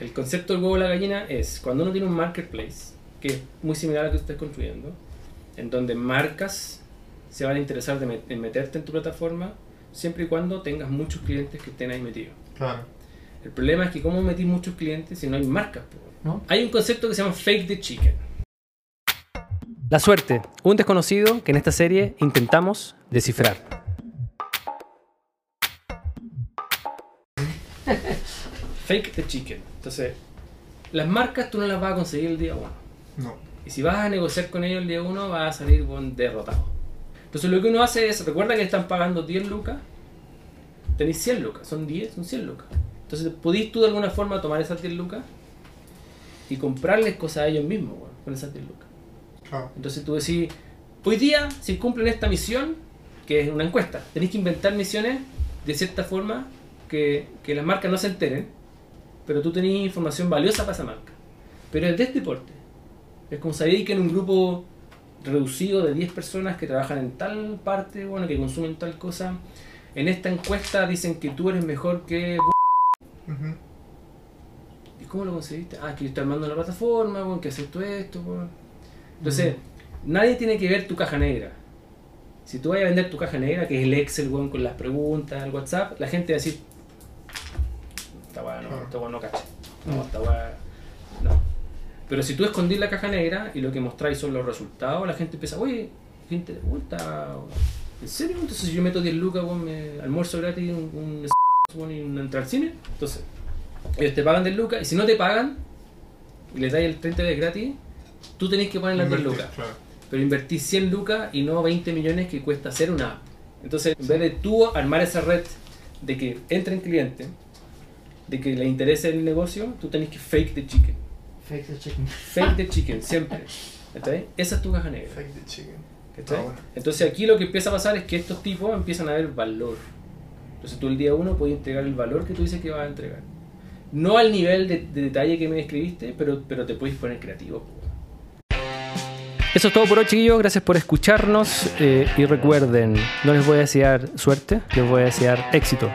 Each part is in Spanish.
el concepto del huevo y la gallina es cuando uno tiene un marketplace, que es muy similar a lo que usted está construyendo, en donde marcas se van a interesar de met- en meterte en tu plataforma siempre y cuando tengas muchos clientes que estén ahí metidos. Claro. El problema es que cómo metís muchos clientes si no hay marcas. ¿No? Hay un concepto que se llama fake the chicken. La suerte, un desconocido que en esta serie intentamos descifrar. Fake the chicken. Entonces, las marcas tú no las vas a conseguir el día uno. No. Y si vas a negociar con ellos el día uno, vas a salir bon, derrotado. Entonces lo que uno hace es, recuerda que están pagando 10 lucas, tenéis 100 lucas, son 10, son 100 lucas. Entonces podéis tú de alguna forma tomar esas 10 lucas y comprarles cosas a ellos mismos weón, con esas 10 lucas. Claro. Entonces tú decís, hoy día, si cumplen esta misión, que es una encuesta, tenéis que inventar misiones de cierta forma que, que las marcas no se enteren, pero tú tenés información valiosa para esa marca. Pero es de este porte. Es como sabéis que en un grupo reducido de 10 personas que trabajan en tal parte, bueno, que consumen tal cosa, en esta encuesta dicen que tú eres mejor que... Ujú. ¿Y cómo lo conseguiste? Ah, que yo estoy armando la plataforma, bueno, que acepto esto, bueno. Entonces, nadie tiene que ver tu caja negra. Si tú vas a vender tu caja negra, que es el Excel, weón, con las preguntas, el WhatsApp, la gente va a decir, esta weá no, esta weá no cacha. No, esta weá no. Pero si tú escondís la caja negra y lo que mostráis son los resultados, la gente empieza, oye, gente de vuelta, ¿en serio? Entonces si yo meto 10 lucas, weón, me almuerzo gratis, un, un y un entrar al cine, entonces ellos te pagan 10 lucas y si no te pagan y les dais el 30 de gratis, tú tenés que poner las 10 Invertir, lucas. Claro. Pero invertís 100 lucas y no 20 millones que cuesta hacer una app. Entonces, en vez de tú armar esa red de que entren clientes, de que le interese el negocio, tú tenés que fake the chicken. Fake the chicken. Fake the chicken, siempre. ¿Cachai? Esa es tu caja negra. Fake the chicken. ¿cachai? Ah, bueno. Entonces aquí lo que empieza a pasar es que estos tipos empiezan a ver valor. Entonces tú el día uno puedes entregar el valor que tú dices que vas a entregar. No al nivel de, de detalle que me describiste, pero, pero te puedes poner creativo. Eso es todo por hoy, chiquillos. Gracias por escucharnos. eh, y recuerden, no les voy a desear suerte, les voy a desear éxito.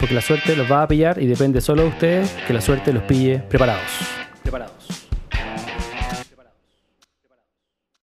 Porque la suerte los va a pillar y depende solo de ustedes que la suerte los pille preparados. Preparados.